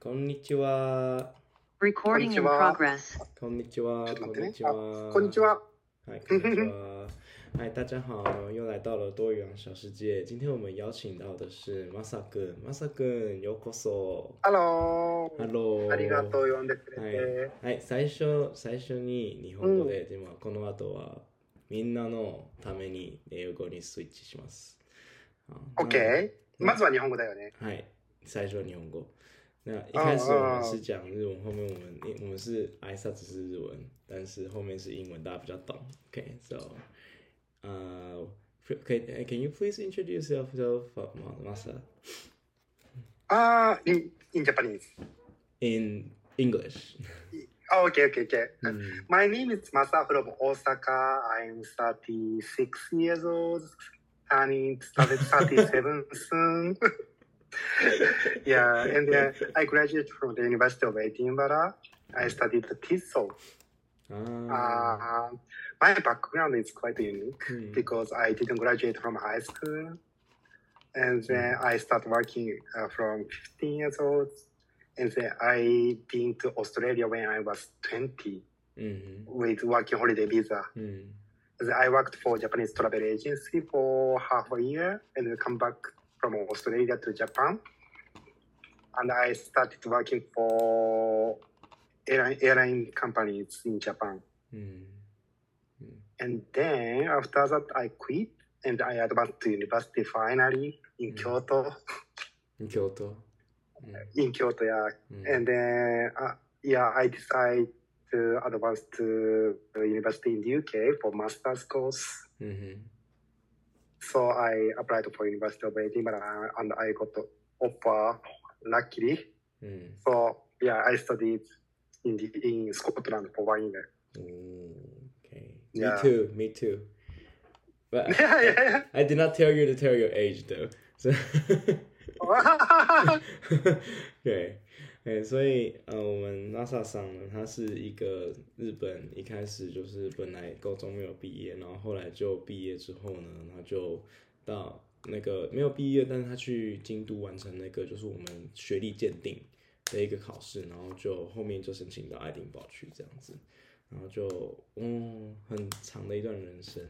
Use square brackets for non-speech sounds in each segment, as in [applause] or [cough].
こんにちは。こんにちは.こんにちは。こんにちは。こんにち。は。嗨，こんにちは。嗨，大家好，又来到了多元小世界。今天我们邀请到的是 Masa 君。Masa 君、ようこそ。ハロー。Hello。ありがとう、呼んでくれはいて。、はい、最初最初に日本語で、でもこの後はみんなのために英語にスイッチします。啊 OK。まずは日本語だよね。嗨，最初日本語。那一开始我们是讲日文，后面我们我们是挨萨只是日文，但是后面是英文，大家比较懂。OK，so，、uh, 可以，Can you please introduce yourself, Masa, あー、in, in Japanese. in English? [laughs] あ、OK, OK, OK. うん、 My name is Masa from Osaka. I'm 36 years old. Turning [laughs] 37 soon. [laughs] yeah, and then I graduated from the University of Edinburgh. I studied the TESOL. Um. Ah. Uh, my background is quite unique mm. because I didn't graduate from high school. And hmm. then I started working uh, from 15 years old. And then I been to Australia when I was 20 mm-hmm. with working holiday visa. Mm. I worked for Japanese travel agency for half a year and then come back from Australia to Japan. And I started working for airline, airline companies in Japan. Mm. And then after that, I quit and I advanced to university finally in mm. Kyoto. In Kyoto. Hmm. In Kyoto, yeah. Hmm. And then, uh, yeah, I decided to advance to university in the UK for master's course. Mm-hmm. So I applied for University of Edinburgh and I got the offer, luckily. Hmm. うん。So yeah, I studied in the in Scotland for one year. Okay. Yeah. Me too. Me too. But [laughs] yeah, yeah, I did not tell you to tell your age though. So [laughs] [laughs] okay. 对，所以呃，我们 NASA 上呢，他是一个日本，一开始就是本来高中没有毕业，然后后来就毕业之后呢，他就到那个没有毕业，但是他去京都完成那个就是我们学历鉴定的一个考试，然后就后面就申请到爱丁堡去这样子，然后就嗯很长的一段人生。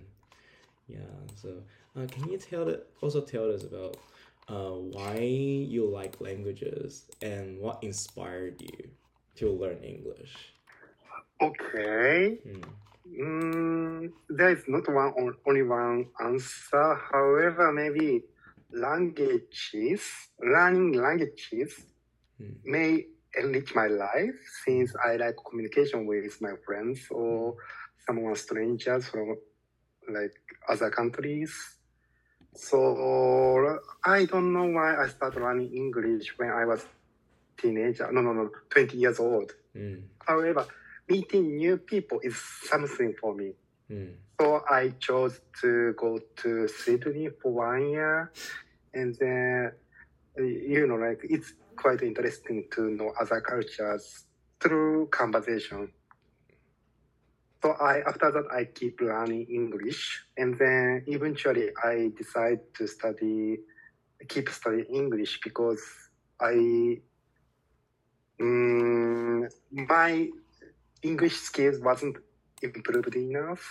Yeah, so uh, can you tell the, also tell us about uh, why you like languages and what inspired you to learn English? Okay. Mm. Mm, there is not one on- only one answer. However, maybe languages, learning languages Mm. may enrich my life since I like communication with my friends or someone strangers from like other countries. So I don't know why I started learning English when I was teenager. No, no, no, 20 years old. Mm. However, meeting new people is something for me. Mm. So I chose to go to Sydney for one year, and then you know, like it's quite interesting to know other cultures through conversation. So I after that I keep learning English, and then eventually I decide to study, keep studying English because I, mm, my English skills wasn't improved enough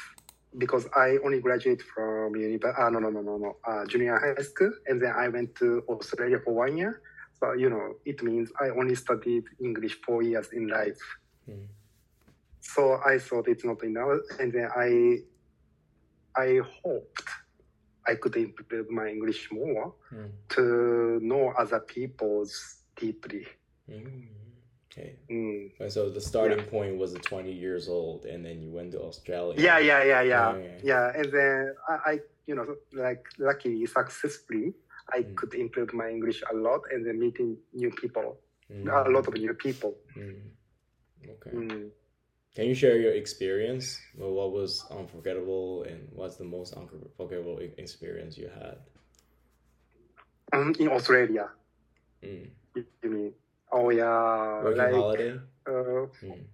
because I only graduated from university. Uh, no, no, no, no, no. Uh, junior high school, and then I went to Australia for one year. So you know, it means I only studied English four years in life. Mm. So I thought it's not enough, and then I, I hoped I could improve my English more Mm. to know other people's deeply. Mm. Okay. Mm. And so the starting point was at 20 years old, and then you went to Australia. Yeah, yeah, yeah, yeah, Okay. yeah. And then I, I, you know, like luckily successfully, I Mm. could improve my English a lot, and then meeting new people, Mm. a lot of new people. Mm. Okay. Can you share your experience? Well, what was unforgettable and what's the most unforgettable experience you had? Um, in Australia, Mm. you mean? Oh yeah, Working like holiday? uh, Mm.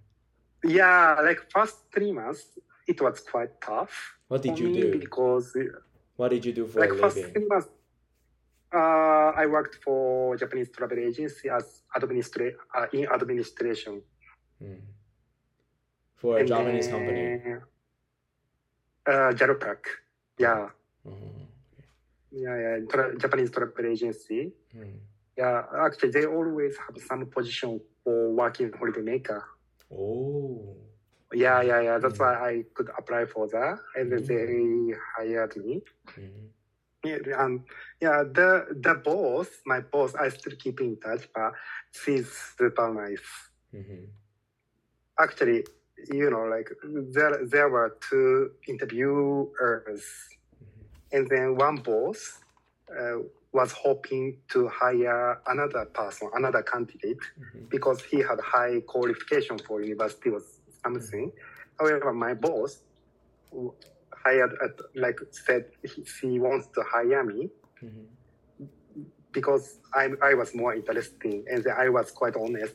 yeah, like first three months, it was quite tough What did you do? because What did you do for like a first living? three months. Uh, I worked for Japanese travel agency as administra- uh, in administration. Mm. For a Japanese company. Uh, Jalpak. Yeah. Oh. Yeah, yeah. Tra- Japanese travel agency. Mm. Yeah, actually, they always have some position for working holiday maker. Oh. Yeah, yeah, yeah. That's Mm. why I could apply for that, and then they hired me. Yeah, um, yeah. The the boss, my boss, I still keep in touch, but she's super nice. Actually, you know, like there there were two interviewers, and then one boss uh, was hoping to hire another person, another candidate, Mhm. because he had high qualification for university or something. However, my boss hired, at, like said, he, she wants to hire me Mhm. because I, I was more interesting and I was quite honest.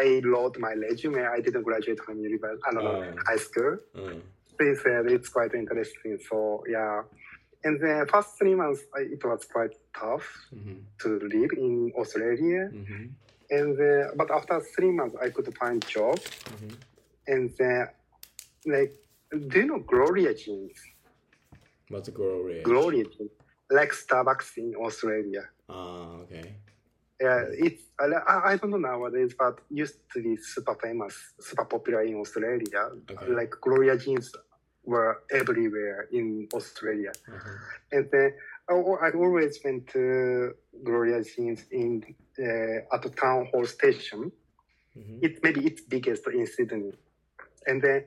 I wrote my resume. I didn't graduate from university, I don't know, Oh. high school. Uh, They said it's quite interesting. So yeah. And the first three months, it was quite tough mhm. to live in Australia. Mhm. And then, but after three months, I could find job. Mhm. And then, like, do you know Gloria Jean's? What's a grow rich? Gloria Jean's, like Starbucks in Australia. Ah, okay. Yeah, it's I, I don't know nowadays, but used to be super famous, super popular in Australia. Okay. Like Gloria Jean's were everywhere in Australia, Uh-huh. and then I, I always went to Gloria Jean's in uh, at the town hall station. Mhm. It maybe it's biggest in Sydney, and then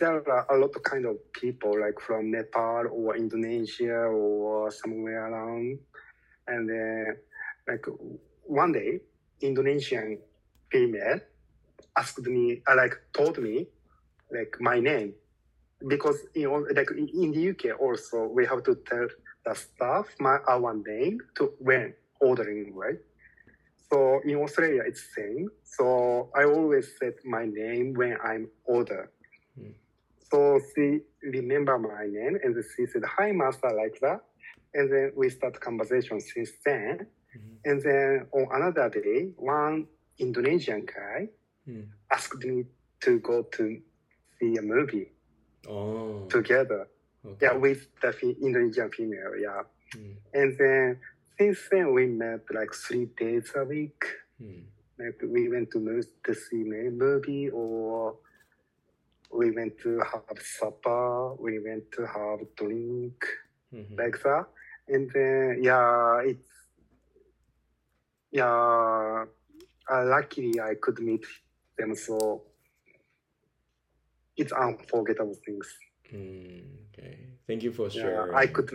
there are a lot of kind of people like from Nepal or Indonesia or somewhere around, and then like one day Indonesian female asked me, uh, like told me, like my name, because you know, like in in the UK also we have to tell the staff my our name to when ordering, right? So in Australia it's same. So I always said my name when I'm order. Hmm. So she remember my name and she said, "Hi, master," like that. And then we start conversation since then. Mhm. And then on another day, one Indonesian guy Mm. asked me to go to see a movie Oh. together. Okay. Yeah, with the fe- Indonesian female. Yeah. Mm. And then since then we met like three days a week. Mm. Like we went to move to see a movie or we went to have supper, we went to have drink, Mhm. like that. And then yeah, it's yeah. Uh, luckily, I could meet them, so it's unforgettable things. Mm, okay. Thank you for Yeah, sharing. I could.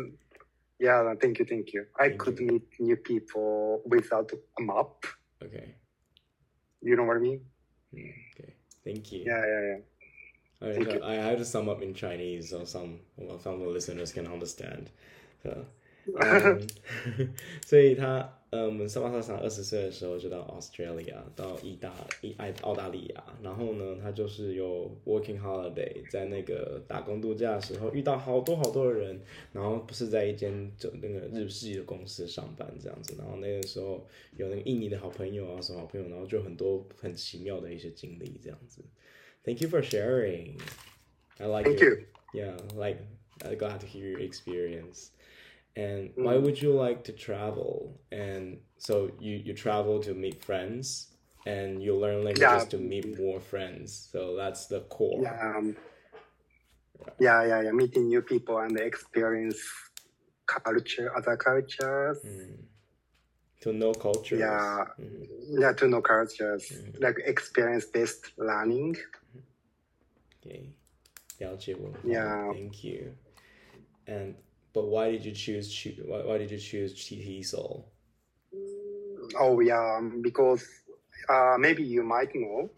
Yeah, thank you, thank you. I Thank could you. meet new people without a map. Okay. You know what I mean? Mm, okay. Thank you. Yeah, yeah, yeah. I, Thank you. I have to sum up in Chinese so some well, some of the listeners can understand. So, [laughs] 嗯，[laughs] 所以他， 呃，我们上巴萨桑二十岁的时候就到 Australia，到意大意爱澳大利亚，然后呢，他就是有 working holiday，在那个打工度假的时候遇到好多好多的人，然后不是在一间就那个日系的公司上班这样子，然后那个时候有那个印尼的好朋友啊，什么好朋友，然后就很多很奇妙的一些经历这样子。Thank you for sharing. I like Thank you. Yeah, like I'm glad to hear your experience. and why mm. would you like to travel? And so you you travel to meet friends and you learn languages yeah. to meet more friends. So that's the core. Yeah um, yeah yeah yeah meeting new people and experience culture other cultures. Mm. to know cultures. Yeah. Mm. yeah to know cultures. Mm. like experience based learning. Okay. Yeah. Thank you. And but why did you choose why, why did you choose TESOL? Oh yeah, um, because uh, maybe you might know,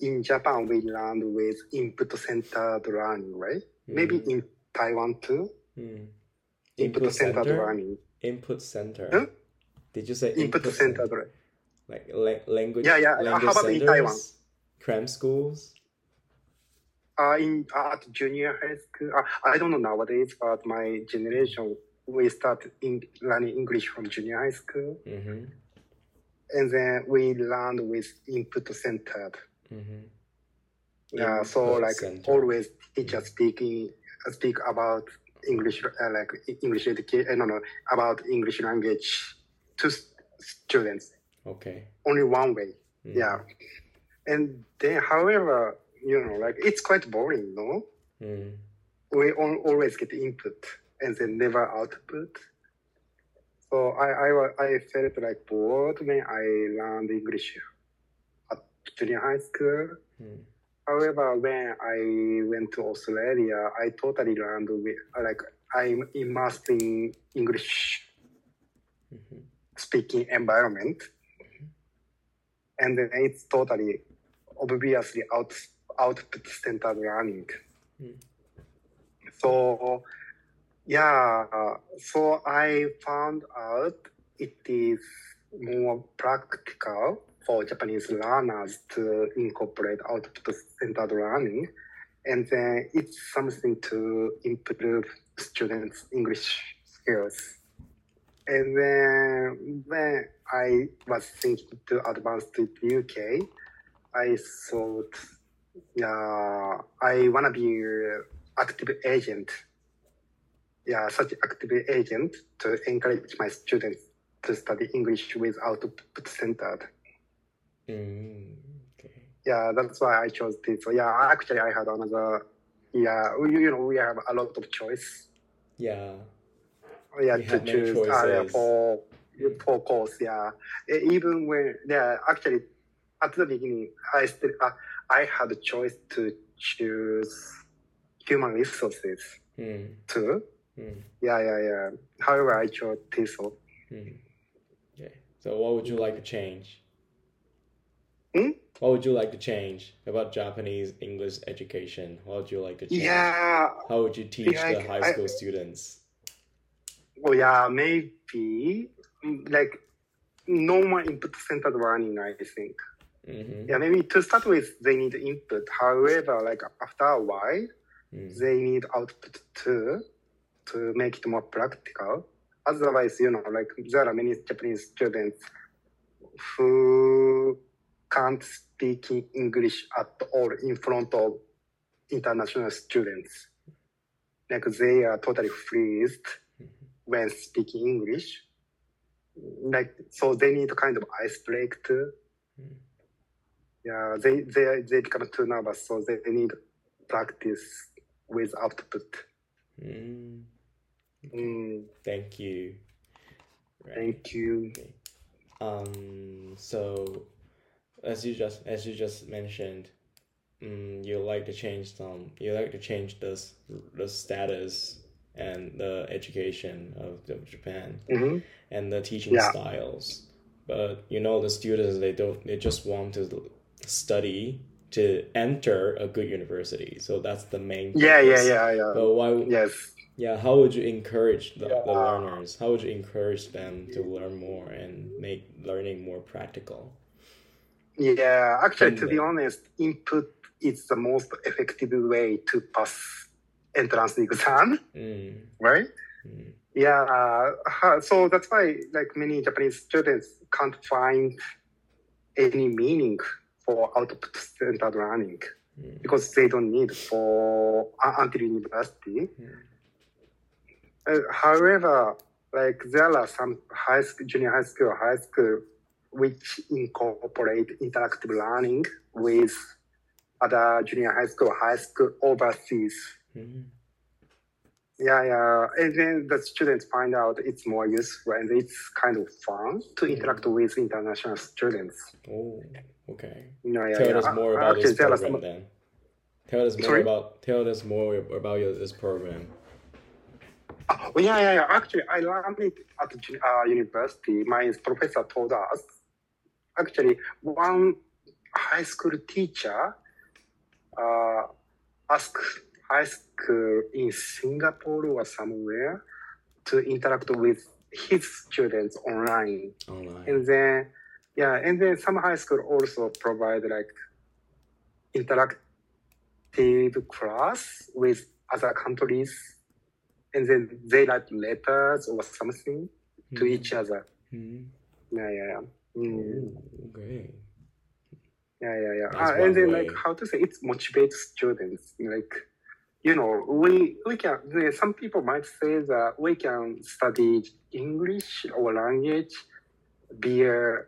in Japan we learn with input-centered learning, right? Maybe in Taiwan too, Mm. input-centered learning. Input center. Huh? Did you say input, Input-centered center? learning. Like la- language? Yeah, yeah. Language How about in? Taiwan? Cram schools? Uh, in at junior high school, uh, I don't know nowadays, but my generation we start in learning English from junior high school, Mm-hmm. and then we learned with input centered. Mm-hmm. Yeah, so like centered. always teacher speaking speak about English uh, like English education. No, no, about English language to students Okay. only one way. Mm. Yeah, and then however, you know, like it's quite boring, no? Mm. we al- always get input and then never output. So I, I, I felt like bored when I learned English at junior high school. Mm. However, when I went to Australia, I totally learned with, like I'm immersed in English Mhm. speaking environment, and then it's totally obviously out output centered learning. Mm. So yeah, so I found out it is more practical for Japanese learners to incorporate output centered learning, and then it's something to improve students' English skills. And then when I was thinking to advance to the UK, I thought, yeah, I wanna be an active agent. Yeah, such active agent to encourage my students to study English with output centered. Mm. Okay. Yeah, that's why I chose this. So yeah, actually I had another. Yeah, we, you know we have a lot of choice. Yeah. Yeah, We to choose area for for course. Yeah, even when yeah, actually at the beginning I still uh, I had a choice to choose human resources Mm. too. Mm. Yeah, yeah, yeah. However, I chose TESOL. Mm. Okay. So what would you like to change? Hmm? What would you like to change about Japanese English education? What would you like to change? Yeah, How would you teach Yeah, the I- high I- school students? well, yeah, maybe mm, like normal input centered learning. I think. Mm-hmm. Yeah, maybe to start with, they need input. However, like after a while, Mm. they need output too to make it more practical. Otherwise, you know, like there are many Japanese students who can't speak English at all in front of international students. Like they are totally freezed when speaking English. Like so, they need kind of ice break too. Mm. Yeah, they they they become too nervous, so they need practice with output. Mm. Mm, Thank you. Right. thank you. Okay. Um. So, as you just as you just mentioned, um, you like to change some. You like to change the the status and the education of, of Japan hmm and the teaching Yeah. styles. But you know, the students they don't. They just want to study to enter a good university. So that's the main. Yeah, yeah, yeah, yeah. But why? Yes. Yeah, how would you encourage the, the Yeah. learners? How would you encourage them to learn more and make learning more practical? Yeah, actually, to be uh, honest, input is the most effective way to pass entrance exam, Mm, right? mm, Yeah, uh, so that's why like many Japanese students can't find any meaning for output centered learning mm, because they don't need for uh, until university. Uh, however, like there are some high school, junior high school, high school, which incorporate interactive learning with other junior high school, high school overseas. mm. Yeah, yeah. And then the students find out it's more useful and it's kind of fun to interact with international students. Oh, okay. You know, yeah, Tell yeah. us more about this program some- then. Tell us more Sorry? about tell us more about your, this program. Oh, yeah, yeah, yeah. Actually, I learned it at uh, university. My professor told us. Actually, one high school teacher uh, asked high school in Singapore or somewhere to interact with his students online. Online. And then, yeah, and then some high school also provide like interactive class with other countries and then they write letters or something to Mhm. each other. Mhm. Yeah, yeah, yeah. Mm. Ooh, okay. Yeah, yeah, yeah. Uh, and then, way. like, how to say, it motivates students. Like, you know, we we can. Some people might say that we can study English or language via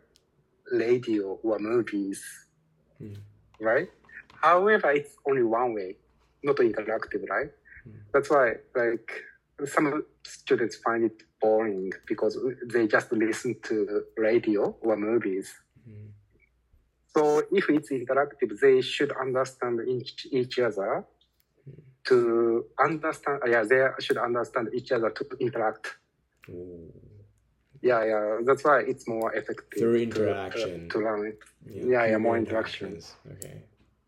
radio or movies, Mm. right? However, it's only one way, not interactive, right? Mm. That's why, like, some students find it boring because they just listen to radio or movies. Mhm. So if it's interactive, they should understand each, each other to understand. Yeah, they should understand each other to interact. Ooh. Yeah, yeah. That's why it's more effective Through to- interaction. to, learn it. Yeah, yeah, more interaction. interactions. Okay.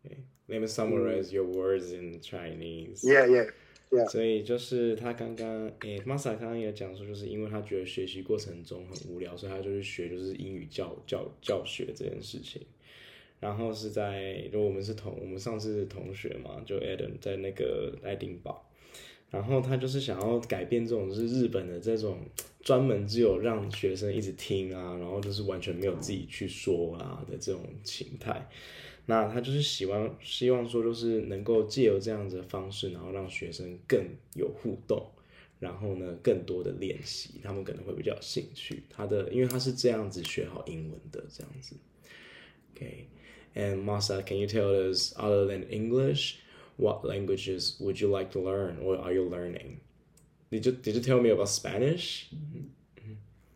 okay. Let me summarize your words in Chinese. Yeah, yeah. Yeah. 所以就是他刚刚，诶、m a s a 刚刚也讲说，就是因为他觉得学习过程中很无聊，所以他就去学就是英语教教教学这件事情。 然后是在，就我们是同，我们上次是同学嘛，就 Adam 在那个爱丁堡，然后他就是想要改变这种是日本的这种专门只有让学生一直听啊，然后就是完全没有自己去说啊的这种形态。那他就是希望希望说，就是能够借由这样子的方式，然后让学生更有互动，然后呢，更多的练习，他们可能会比较有兴趣。他的，因为他是这样子学好英文的，这样子。，OK and Masa, can you tell us other than English, what languages would you like to learn, or are you learning? Did you did you tell me about Spanish?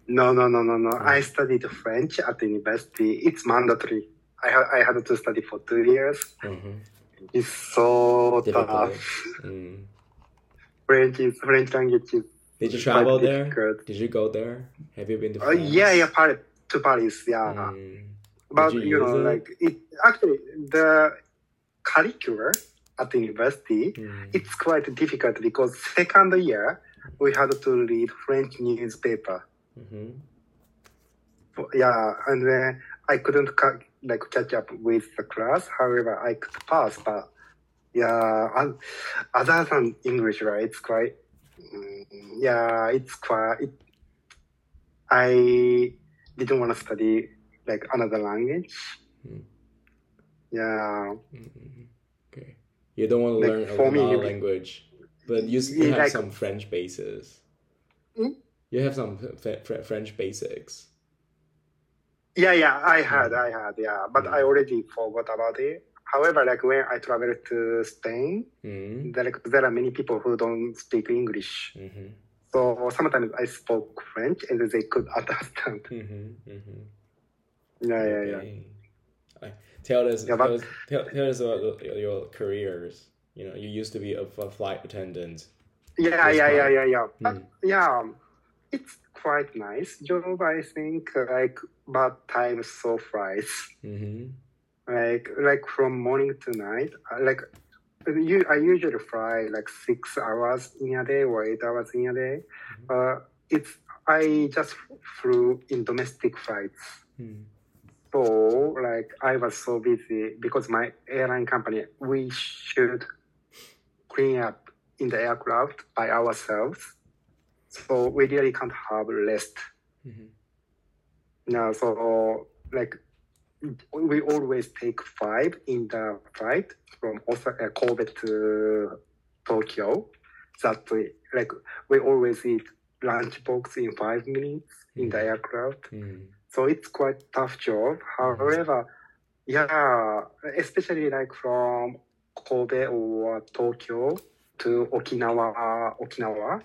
No, no, no, no, no. I studied French at the university. It's mandatory. I had I had to study for two years. Mm-hmm. It's so Difficult. tough. Mm. French is French language is. Did you travel there? difficult. Did you go there? Have you been to Uh, yeah, yeah, Paris to Paris. Yeah. Mm. But you, you know, like it actually the curriculum at the university Mm. it's quite difficult because second year we had to read French newspaper. Mhm. Yeah, and then I couldn't ca- like catch up with the class. However, I could pass, but yeah, other than English, right? It's quite mm, yeah, it's quite. It, I didn't want to study like another language. Hmm. Yeah, Mhm. Okay. You don't want to Like, learn another language, but you, you have like- some French bases. Hmm? You have some f- f- French basics. yeah, yeah. I had, I had, yeah, but Mm. I already forgot about it. However, like when I traveled to Spain, Mm-hmm. there, there are many people who don't speak English. Mm-hmm. So sometimes I spoke French and they could [laughs] understand. Mm-hmm. Mm-hmm. Yeah, yeah, yeah. Tell us, Yeah, tell, us tell, tell us about your, careers. You know, you used to be a flight attendant. Yeah, yeah, yeah, yeah, yeah. But, Mm. yeah, it's quite nice job, I think. Like, but time so flies. Mm-hmm. Like, like from morning to night. uh, Like, you, I usually fly like six hours in a day or eight hours in a day. Uh, it's I just flew in domestic flights. So, like, I was so busy because my airline company, we should clean up in the aircraft by ourselves. So we really can't have rest. Mm-hmm. No, so like we always take five in the flight from Osaka, uh, Kobe to Tokyo. That way, like we always eat lunch box in five minutes in the Mhm. aircraft. Mm. So it's quite tough job. However, yeah, especially like from Kobe or Tokyo to Okinawa, Okinawa,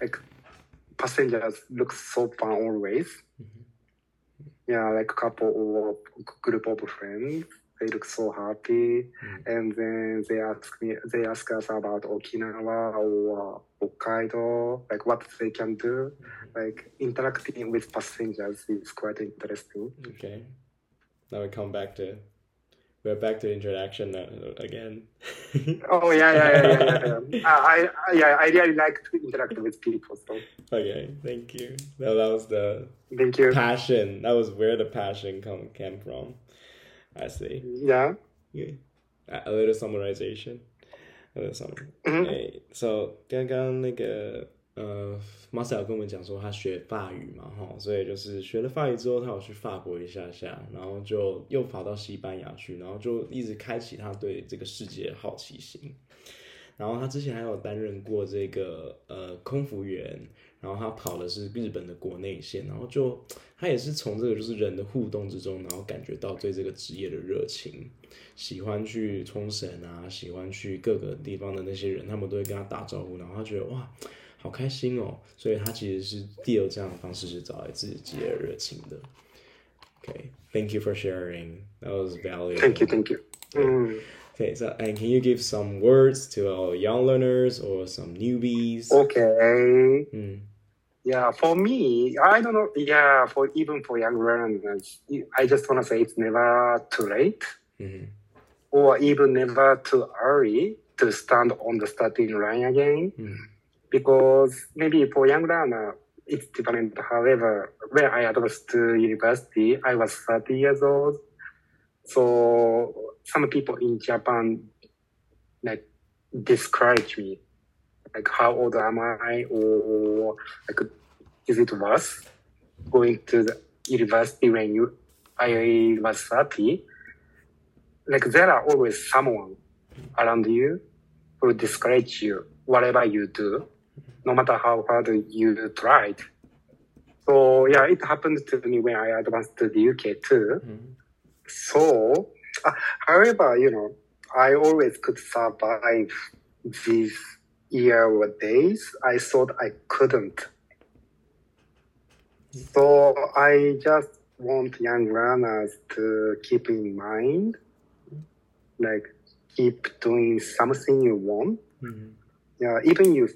like passengers look so fun always. Mhm. Yeah, like couple or group of friends, they look so happy, Mm. and then they ask me, they ask us about Okinawa or Hokkaido, like what they can do. Like interacting with passengers is quite interesting. Okay. Now we come back to we're back to introduction now, again. [laughs] Oh yeah, yeah, yeah, yeah, yeah. [laughs] I, I, yeah, I really like to interact with people. So okay, thank you. Now that was the thank you. passion. That was where the passion come came from. I see. Yeah. Yeah. A a little summarization. 呃什么？嗯哎，so 刚刚那个呃，Marcel 跟我们讲说他学法语嘛，哈，所以就是学了法语之后，他有去法国一下下，然后就又跑到西班牙去，然后就一直开启他对这个世界的好奇心。然后他之前还有担任过这个呃空服员，然后他跑的是日本的国内线，然后就他也是从这个就是人的互动之中，然后感觉到对这个职业的热情，喜欢去冲绳啊，喜欢去各个地方的那些人，他们都会跟他打招呼，然后他觉得哇，好开心哦，所以他其实是第二这样的方式是找来自己职业的热情的。Okay, thank you for sharing. That was valuable. Thank you, thank you. Mm. Okay, so and can you give some words to our young learners or some newbies? Okay. Mm. Yeah, for me, I don't know. Yeah, for even for young learners, I just want to say it's never too late Mhm. or even never too early to stand on the starting line again. Mm. Because maybe for young learner, it's different. However, when I advanced to university, I was 30 years old. So some people in Japan like discourage me, like how old am I, or like is it worse going to the university when you I was 30? Like there are always someone around you who discourage you whatever you do, no matter how hard you tried. So yeah, it happened to me when I advanced to the UK too. Mhm. So, uh, however, you know, I always could survive these year or days. I thought I couldn't. So I just want young learners to keep in mind, like keep doing something you want. Mhm. Yeah, even you,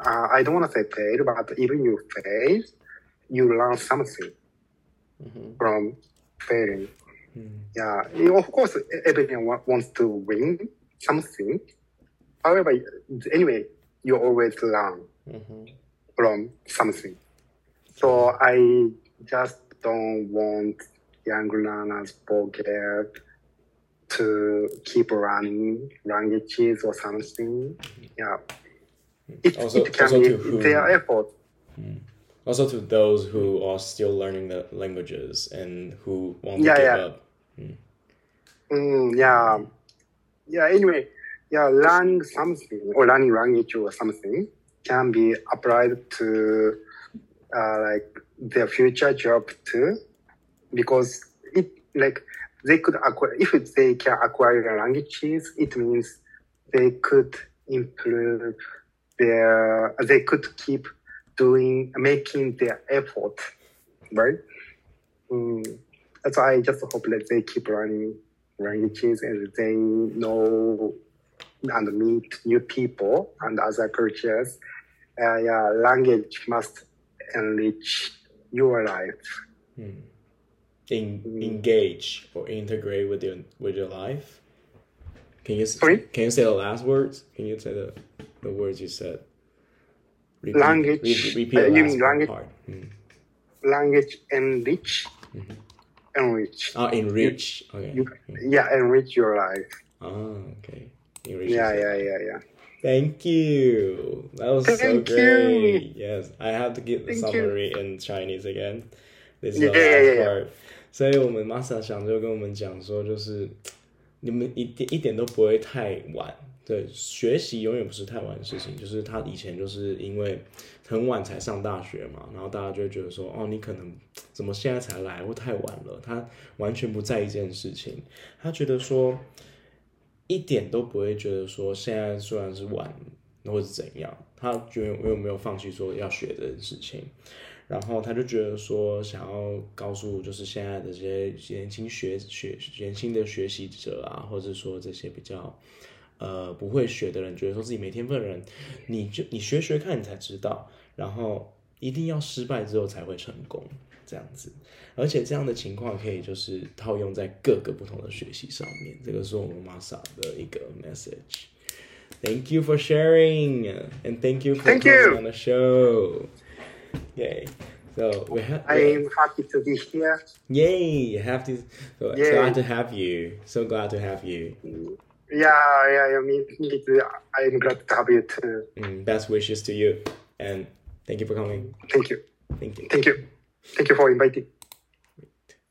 uh, I don't want to say fail, but even you fail, you learn something Mhm. from failing. Mhm. Yeah, of course, everyone wants to win something. However, anyway, you always learn Mhm. from something. So I just don't want young learners forget to keep learning languages or something. Yeah, it, Also- it can also be their effort. Also, to those who are still learning the languages and who want to Yeah, give yeah. up. Mm, yeah. Yeah, anyway, yeah, learning something or learning language or something can be applied to uh, like their future job too, because it like they could acquire if they can acquire languages, it means they could improve their they could keep doing making their effort, right? Mm, why I just hope that they keep learning languages and they know and meet new people and other cultures. Uh, yeah, language must enrich your life. En- Mm. engage or integrate with your with your life. Can you Sorry? Can you say the last words? Can you say the the words you said? Repeat, Language. re- repeat Uh, the you last mean language? part. Mm. Language enrich, enrich. Oh, enrich. Okay. You, yeah, enrich your life. Ah, okay. Yeah, yeah, yeah, yeah. Thank you. That was so you. great. Yes, I have to give the summary in Chinese again. This is the last yeah. part. 所以我们 Masa 想就跟我们讲说，就是你们一点一点都不会太晚。对，学习永远不是太晚的事情。就是他以前就是因为很晚才上大学嘛，然后大家就会觉得说，哦，你可能怎么现在才来，或太晚了。他完全不在意这件事情，他觉得说一点都不会觉得说现在虽然是晚或是怎样，他觉得我有没有放弃说要学这件事情，然后他就觉得说想要告诉就是现在的这些年轻学学年轻的学习者啊，或者说这些比较呃不会学的人，觉得说自己没天分的人，你就你学学看，你才知道，然后一定要失败之后才会成功，这样子。而且这样的情况可以就是套用在各个不同的学习上面，这个是我们 Masa 的一个 message。Thank you for sharing and thank you for Thank coming you. on the show. Yay. So we have I'm happy to be here. Yay, have to so Yay. glad to have you. So glad to have you. Yeah, yeah, yeah. Me, me too. I'm glad to have you too. Mm, best wishes to you, and thank you for coming. Thank you. Thank you. Thank you. Thank you for inviting.